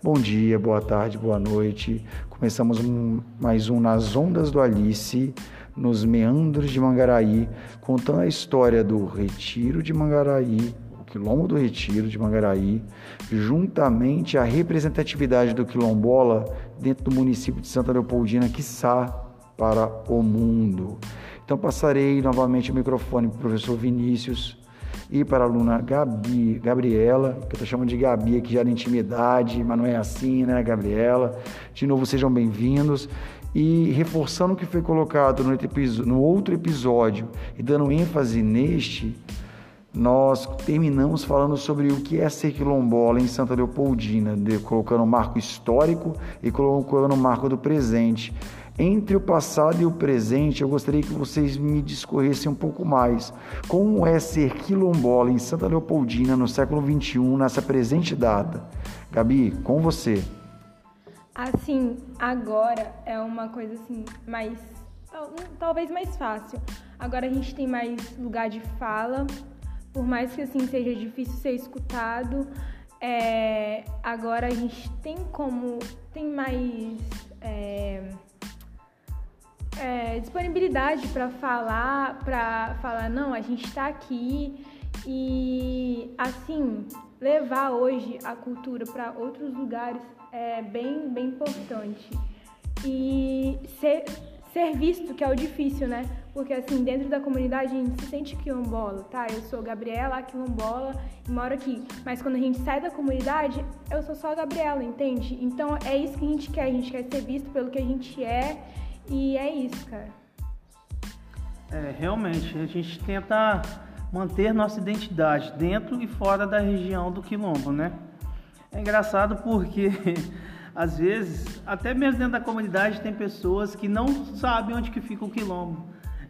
Bom dia, boa tarde, boa noite. Começamos um, mais um Nas Ondas do Alice, nos meandros de Mangaraí, contando a história do Retiro de Mangaraí, o Quilombo do Retiro de Mangaraí, juntamente a representatividade do quilombola dentro do município de Santa Leopoldina, quiçá para o mundo. Então passarei novamente o microfone para o professor Vinícius e para a aluna Gabi, Gabriela, que eu estou chamando de Gabi aqui já na intimidade, mas não é assim, né, Gabriela? De novo, sejam bem-vindos. E reforçando o que foi colocado no outro episódio e dando ênfase neste, nós terminamos falando sobre o que é ser quilombola em Santa Leopoldina, colocando o marco histórico e colocando o marco do presente. Entre o passado e o presente, eu gostaria que vocês me discorressem um pouco mais. Como é ser quilombola em Santa Leopoldina no século XXI, nessa presente data? Gabi, com você. Assim, agora é uma coisa assim, mais. talvez mais fácil. Agora a gente tem mais lugar de fala, por mais que assim seja difícil ser escutado. É, agora a gente tem como. tem mais. É, é, disponibilidade para falar, para falar não, a gente está aqui e assim levar hoje a cultura para outros lugares é bem bem importante e ser ser visto que é o difícil, né? Porque assim dentro da comunidade a gente se sente quilombola, tá? Eu sou Gabriela, quilombola e moro aqui, mas quando a gente sai da comunidade eu sou só a Gabriela, entende? Então é isso que a gente quer, a gente quer ser visto pelo que a gente é e é isso, cara. É, realmente, a gente tenta manter nossa identidade dentro e fora da região do quilombo, né? É engraçado porque às vezes, até mesmo dentro da comunidade tem pessoas que não sabem onde que fica o quilombo.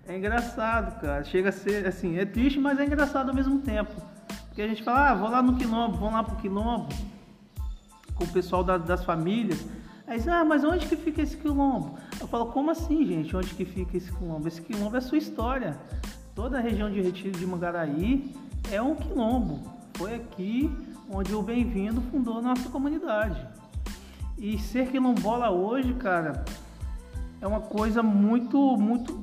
É engraçado, cara. Chega a ser assim, é triste, mas é engraçado ao mesmo tempo. Porque a gente fala, ah, vou lá no quilombo, vou lá pro quilombo com o pessoal da, das famílias. Aí diz, ah, mas onde que fica esse quilombo? Eu falo, como assim, gente? Onde que fica esse quilombo? Esse quilombo é a sua história. Toda a região de Retiro de Mangaraí é um quilombo. Foi aqui onde o Bem-vindo fundou a nossa comunidade. E ser quilombola hoje, cara, é uma coisa muito, muito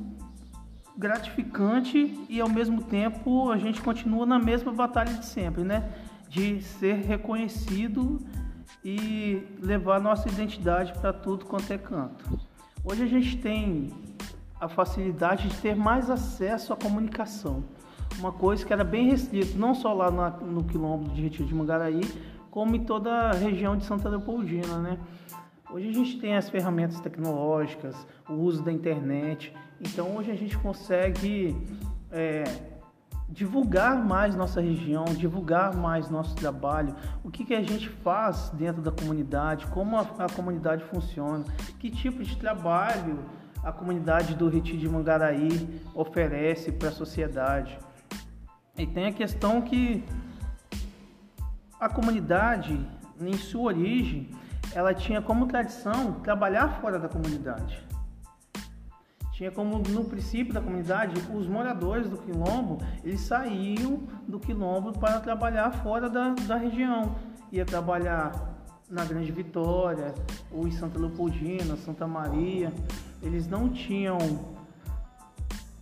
gratificante e ao mesmo tempo a gente continua na mesma batalha de sempre, né? De ser reconhecido e levar nossa identidade para tudo quanto é canto. Hoje a gente tem a facilidade de ter mais acesso à comunicação, uma coisa que era bem restrita, não só lá na, no quilombo de Retiro de Mangaraí, como em toda a região de Santa Leopoldina, né? Hoje a gente tem as ferramentas tecnológicas, o uso da internet, então hoje a gente consegue é, divulgar mais nossa região, divulgar mais nosso trabalho, o que, que a gente faz dentro da comunidade, como a, a comunidade funciona, que tipo de trabalho a comunidade do Retiro de Mangaraí oferece para a sociedade. E tem a questão que a comunidade, em sua origem, ela tinha como tradição trabalhar fora da comunidade tinha como no princípio da comunidade os moradores do quilombo eles saíam do quilombo para trabalhar fora da, da região. Ia trabalhar na Grande Vitória ou em Santa Leopoldina Santa Maria. Eles não tinham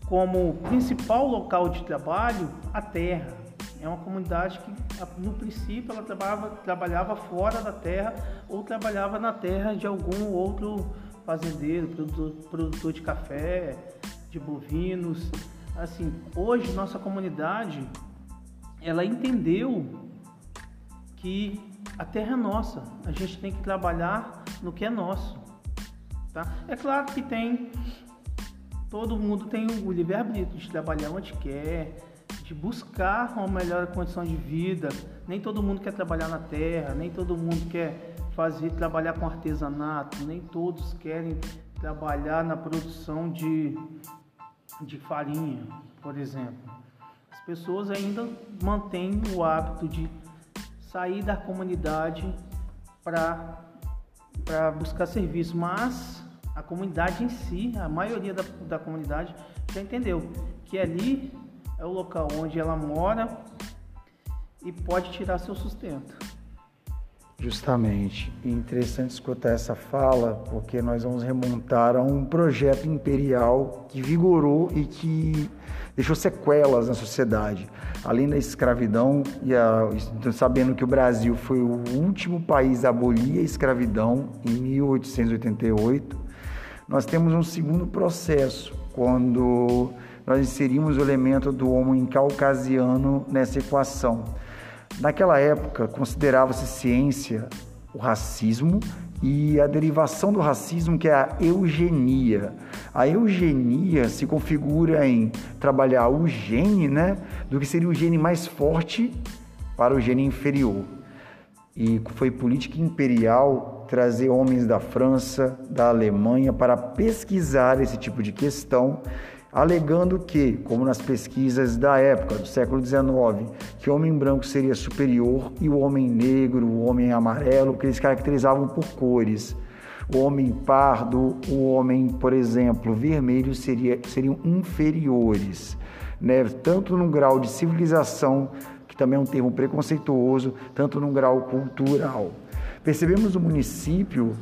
como principal local de trabalho a terra. É uma comunidade que no princípio ela trabalhava, trabalhava fora da terra ou trabalhava na terra de algum outro fazendeiro, produtor, produtor de café, de bovinos. Assim, hoje nossa comunidade ela entendeu que a terra é nossa, a gente tem que trabalhar no que é nosso. Tá? É claro que tem, todo mundo tem o livre-arbítrio de trabalhar onde quer, de buscar uma melhor condição de vida. Nem todo mundo quer trabalhar na terra, nem todo mundo quer fazer trabalhar com artesanato, nem todos querem trabalhar na produção de, de farinha, por exemplo. As pessoas ainda mantêm o hábito de sair da comunidade para buscar serviço, mas a comunidade em si, a maioria da, da comunidade já entendeu que ali é o local onde ela mora e pode tirar seu sustento Justamente. Interessante escutar essa fala, porque nós vamos remontar a um projeto imperial que vigorou e que deixou sequelas na sociedade. Além da escravidão, e a, sabendo que o Brasil foi o último país a abolir a escravidão em 1888, nós temos um segundo processo, quando nós inserimos o elemento do homem caucasiano nessa equação. Naquela época, considerava-se ciência o racismo e a derivação do racismo, que é a eugenia. A eugenia se configura em trabalhar o gene, né, do que seria o gene mais forte para o gene inferior. E foi política imperial trazer homens da França, da Alemanha para pesquisar esse tipo de questão alegando que, como nas pesquisas da época, do século XIX, que o homem branco seria superior e o homem negro, o homem amarelo, que eles caracterizavam por cores. O homem pardo, o homem, por exemplo, vermelho seria, seriam inferiores, né? tanto no grau de civilização, que também é um termo preconceituoso, tanto no grau cultural. Percebemos o município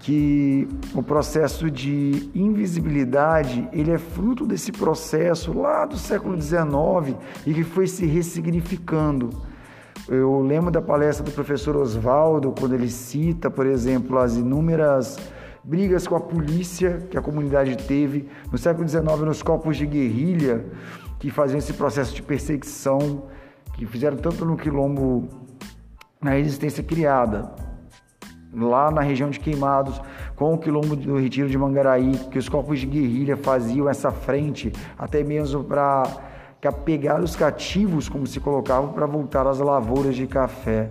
que o processo de invisibilidade ele é fruto desse processo lá do século XIX e que foi se ressignificando. Eu lembro da palestra do professor Oswaldo, quando ele cita, por exemplo, as inúmeras brigas com a polícia que a comunidade teve no século XIX nos corpos de guerrilha que faziam esse processo de perseguição, que fizeram tanto no quilombo na resistência criada lá na região de Queimados, com o quilombo do Retiro de Mangaraí, que os corpos de guerrilha faziam essa frente, até mesmo para pegar os cativos, como se colocavam, para voltar às lavouras de café.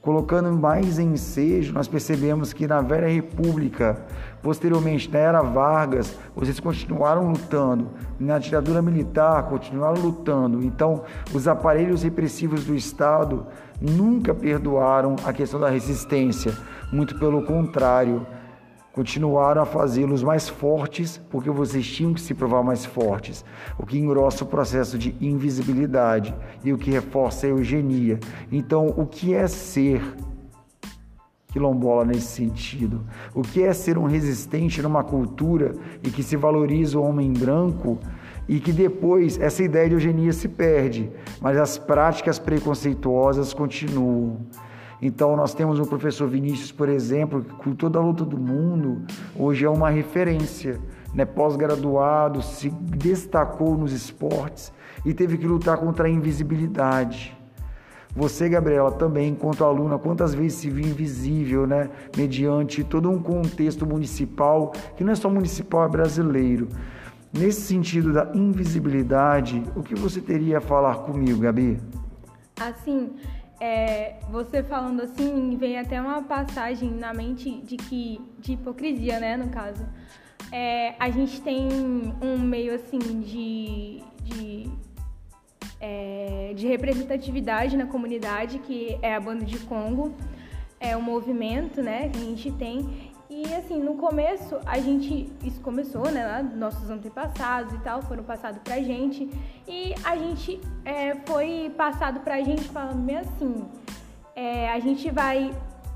Colocando mais ensejo, nós percebemos que na Velha República, posteriormente na Era Vargas, vocês continuaram lutando, na ditadura militar continuaram lutando. Então, os aparelhos repressivos do Estado nunca perdoaram a questão da resistência, muito pelo contrário, continuaram a fazê-los mais fortes porque vocês tinham que se provar mais fortes, o que engrossa o processo de invisibilidade e o que reforça a eugenia. Então, o que é ser quilombola nesse sentido? O que é ser um resistente numa cultura e que se valoriza o homem branco? E que depois essa ideia de eugenia se perde, mas as práticas preconceituosas continuam. Então, nós temos o professor Vinícius, por exemplo, que com toda a luta do mundo, hoje é uma referência, né? pós-graduado, se destacou nos esportes e teve que lutar contra a invisibilidade. Você, Gabriela, também, enquanto aluna, quantas vezes se viu invisível, né? Mediante todo um contexto municipal, que não é só municipal, é brasileiro. Nesse sentido da invisibilidade, o que você teria a falar comigo, Gabi? Assim, é, você falando assim, vem até uma passagem na mente de que de hipocrisia, né, no caso. É, a gente tem um meio assim de, de, é, de representatividade na comunidade, que é a banda de Congo, é um movimento, né, que a gente tem, e assim, no começo, a gente. Isso começou, né? Nossos antepassados e tal foram passados pra gente. E a gente é, foi passado pra gente falando meio assim: é, a gente vai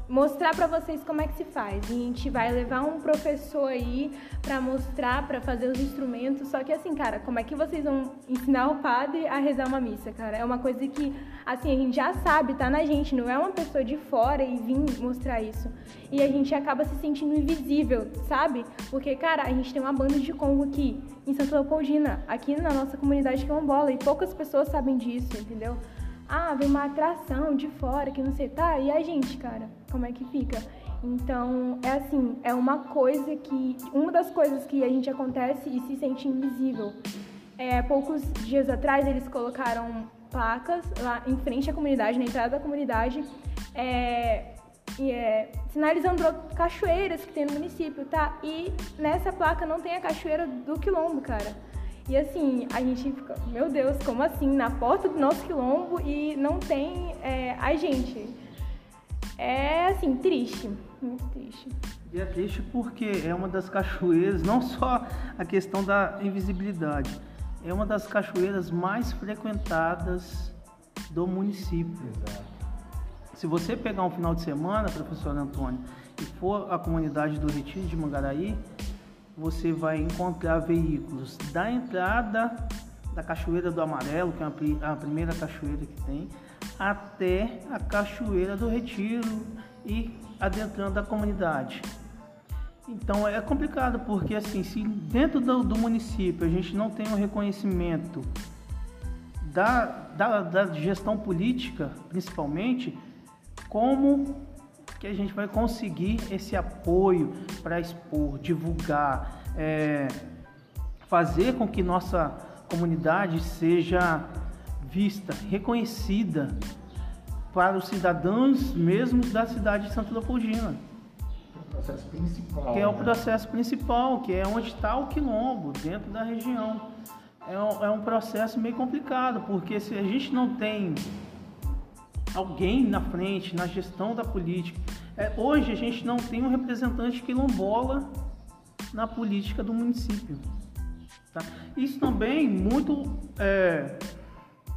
mostrar para vocês como é que se faz. A gente vai levar um professor aí para mostrar, para fazer os instrumentos. Só que assim, cara, como é que vocês vão ensinar o padre a rezar uma missa, cara? É uma coisa que assim a gente já sabe, tá na gente, não é uma pessoa de fora e vir mostrar isso. E a gente acaba se sentindo invisível, sabe? Porque, cara, a gente tem uma banda de Congo aqui em Santa Leopoldina, aqui na nossa comunidade quilombola, e poucas pessoas sabem disso, entendeu? ah, vem uma atração de fora que não sei, tá? E a gente, cara, como é que fica? Então, é assim, é uma coisa que. Uma das coisas que a gente acontece e se sente invisível. É, poucos dias atrás eles colocaram placas lá em frente à comunidade, na entrada da comunidade, é, é, sinalizando cachoeiras que tem no município, tá? E nessa placa não tem a cachoeira do Quilombo, cara. E assim, a gente fica, meu Deus, como assim? Na porta do nosso quilombo e não tem é, a gente. É assim, triste, muito triste. E é triste porque é uma das cachoeiras, não só a questão da invisibilidade, é uma das cachoeiras mais frequentadas do município. Exato. Se você pegar um final de semana, professor Antônio, e for a comunidade do Retiro de Mangaraí, você vai encontrar veículos da entrada da Cachoeira do Amarelo, que é a primeira cachoeira que tem, até a Cachoeira do Retiro e adentrando a comunidade. Então é complicado porque assim, se dentro do, do município a gente não tem um reconhecimento da, da, da gestão política, principalmente, como que a gente vai conseguir esse apoio para expor, divulgar, é, fazer com que nossa comunidade seja vista, reconhecida para os cidadãos mesmos da cidade de Santa Leopoldina. Que é o né? processo principal, que é onde está o quilombo, dentro da região. É um, é um processo meio complicado, porque se a gente não tem alguém na frente, na gestão da política. É, hoje a gente não tem um representante quilombola na política do município. Tá? Isso também muito. É,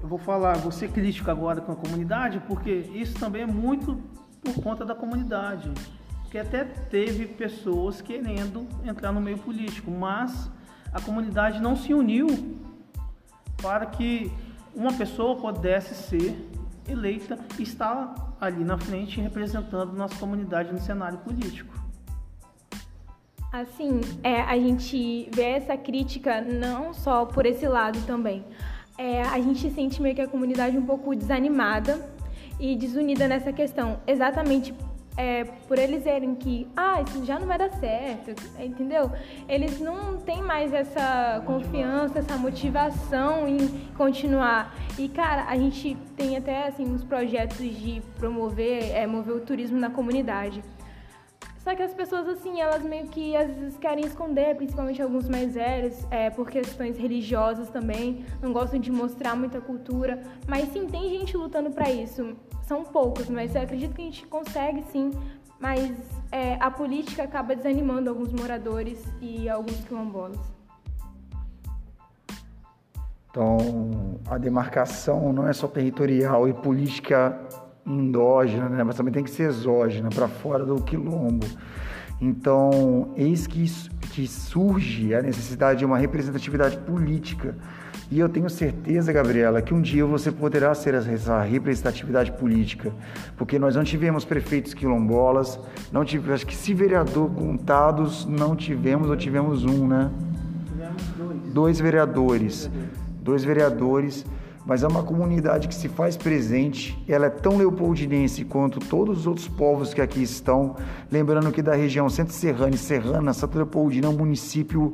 eu vou falar, vou ser crítico agora com a comunidade, porque isso também é muito por conta da comunidade. Porque até teve pessoas querendo entrar no meio político, mas a comunidade não se uniu para que uma pessoa pudesse ser eleita e está ali na frente representando nossa comunidade no cenário político. Assim, é, a gente vê essa crítica não só por esse lado também. É, a gente sente meio que a comunidade um pouco desanimada e desunida nessa questão, exatamente é, por eles verem que, ah, isso já não vai dar certo, entendeu? Eles não têm mais essa confiança, essa motivação em continuar. E, cara, a gente tem até, assim, uns projetos de promover, é, mover o turismo na comunidade. Só que as pessoas, assim, elas meio que às vezes querem esconder, principalmente alguns mais velhos, é, por questões religiosas também, não gostam de mostrar muita cultura. Mas sim, tem gente lutando para isso são poucos, mas eu acredito que a gente consegue sim, mas é, a política acaba desanimando alguns moradores e alguns quilombolas. Então, a demarcação não é só territorial e política endógena, né? mas também tem que ser exógena, para fora do quilombo. Então, eis que, que surge a necessidade de uma representatividade política e eu tenho certeza, Gabriela, que um dia você poderá ser essa representatividade política, porque nós não tivemos prefeitos quilombolas, não tivemos, acho que se vereador contados, não tivemos ou tivemos um, né? Tivemos dois. Dois vereadores. Dois vereadores mas é uma comunidade que se faz presente, ela é tão leopoldinense quanto todos os outros povos que aqui estão. Lembrando que da região centro-serrana e serrana, Santa Leopoldina é um município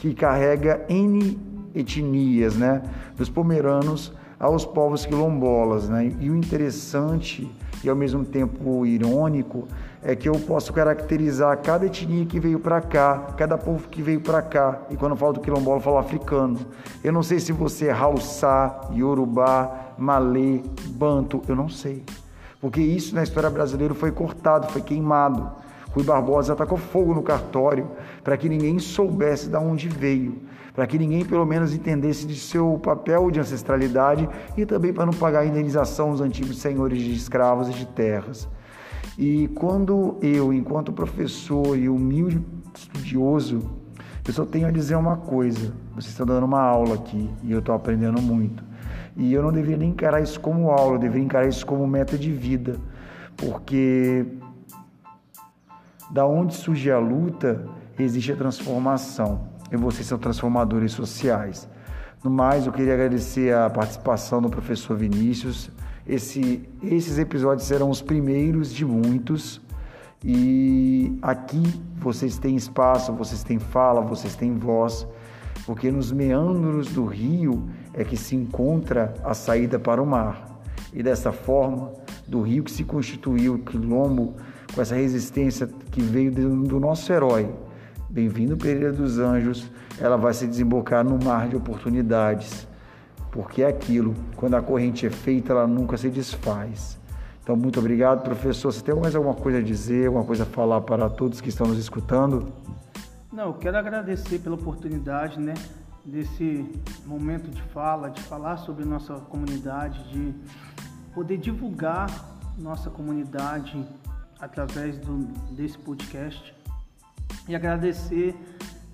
que carrega N etnias, né? Dos pomeranos aos povos quilombolas, né? E o interessante e ao mesmo tempo irônico é que eu posso caracterizar cada etnia que veio para cá, cada povo que veio para cá. E quando eu falo do quilombola, eu falo africano. Eu não sei se você é Haussá, Yorubá, Malê, Banto, eu não sei. Porque isso na história brasileira foi cortado, foi queimado. Rui Barbosa atacou fogo no cartório para que ninguém soubesse de onde veio para que ninguém pelo menos entendesse de seu papel de ancestralidade e também para não pagar a indenização aos antigos senhores de escravos e de terras. E quando eu, enquanto professor e humilde estudioso, eu só tenho a dizer uma coisa: vocês estão dando uma aula aqui e eu estou aprendendo muito. E eu não deveria nem encarar isso como aula, eu deveria encarar isso como meta de vida, porque da onde surge a luta, existe a transformação e vocês são transformadores sociais. No mais, eu queria agradecer a participação do professor Vinícius. Esse, esses episódios serão os primeiros de muitos. E aqui vocês têm espaço, vocês têm fala, vocês têm voz, porque nos meandros do rio é que se encontra a saída para o mar. E dessa forma, do rio que se constituiu o quilombo, com essa resistência que veio do nosso herói, Bem-vindo Pereira dos Anjos, ela vai se desembocar no mar de oportunidades, porque é aquilo, quando a corrente é feita, ela nunca se desfaz. Então, muito obrigado, professor. Você tem mais alguma coisa a dizer, alguma coisa a falar para todos que estão nos escutando? Não, eu quero agradecer pela oportunidade, né, desse momento de fala, de falar sobre nossa comunidade, de poder divulgar nossa comunidade através do, desse podcast e agradecer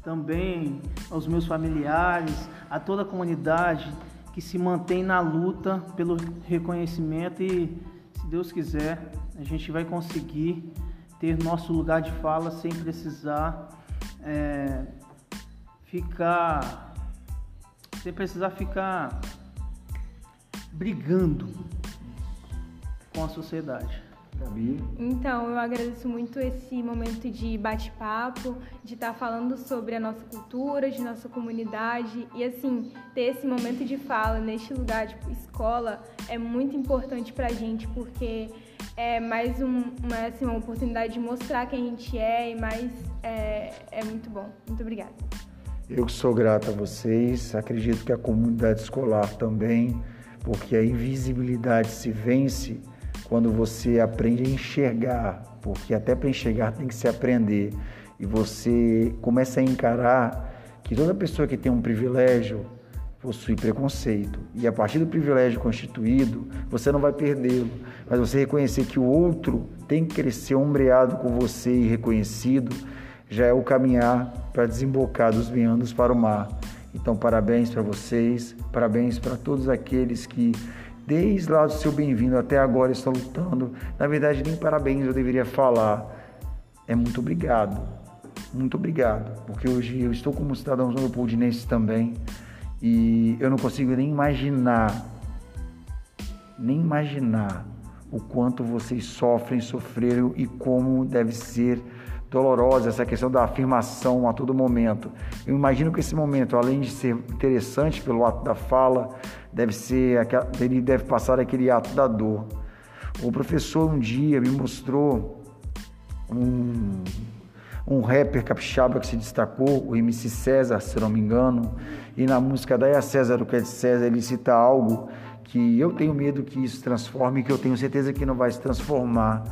também aos meus familiares, a toda a comunidade que se mantém na luta pelo reconhecimento e, se Deus quiser, a gente vai conseguir ter nosso lugar de fala sem precisar é, ficar sem precisar ficar brigando com a sociedade. Gabi. Então, eu agradeço muito esse momento de bate-papo, de estar falando sobre a nossa cultura, de nossa comunidade e assim, ter esse momento de fala neste lugar, tipo, escola, é muito importante pra gente, porque é mais um, uma, assim, uma oportunidade de mostrar quem a gente é e mais é, é muito bom. Muito obrigada. Eu que sou grato a vocês, acredito que a comunidade escolar também, porque a invisibilidade se vence quando você aprende a enxergar, porque até para enxergar tem que se aprender, e você começa a encarar que toda pessoa que tem um privilégio possui preconceito, e a partir do privilégio constituído, você não vai perdê-lo, mas você reconhecer que o outro tem que crescer ombreado com você e reconhecido, já é o caminhar para desembocar dos meandros para o mar. Então, parabéns para vocês, parabéns para todos aqueles que desde lá do seu bem-vindo até agora estão lutando. Na verdade, nem parabéns eu deveria falar. É muito obrigado. Muito obrigado. Porque hoje eu estou como cidadão leopoldinense também. E eu não consigo nem imaginar, nem imaginar o quanto vocês sofrem, sofreram e como deve ser dolorosa essa questão da afirmação a todo momento. Eu imagino que esse momento, além de ser interessante pelo ato da fala, deve ser ele deve passar aquele ato da dor. O professor um dia me mostrou um, um rapper capixaba que se destacou, o MC César, se não me engano, e na música Daí a César o que é de César, ele cita algo que eu tenho medo que isso transforme, que eu tenho certeza que não vai se transformar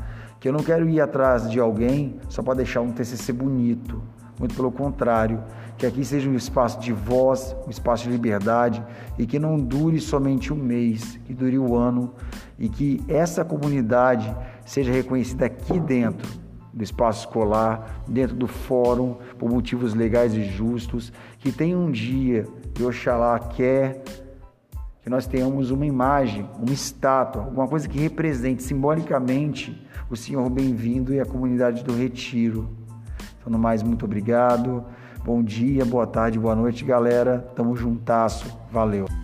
que eu não quero ir atrás de alguém só para deixar um TCC bonito, muito pelo contrário, que aqui seja um espaço de voz, um espaço de liberdade e que não dure somente um mês, que dure o um ano e que essa comunidade seja reconhecida aqui dentro do espaço escolar, dentro do fórum, por motivos legais e justos, que tenha um dia que Oxalá quer que nós tenhamos uma imagem, uma estátua, alguma coisa que represente simbolicamente o Senhor bem-vindo e a comunidade do Retiro. Então, no mais, muito obrigado. Bom dia, boa tarde, boa noite, galera. Tamo juntasso. Valeu.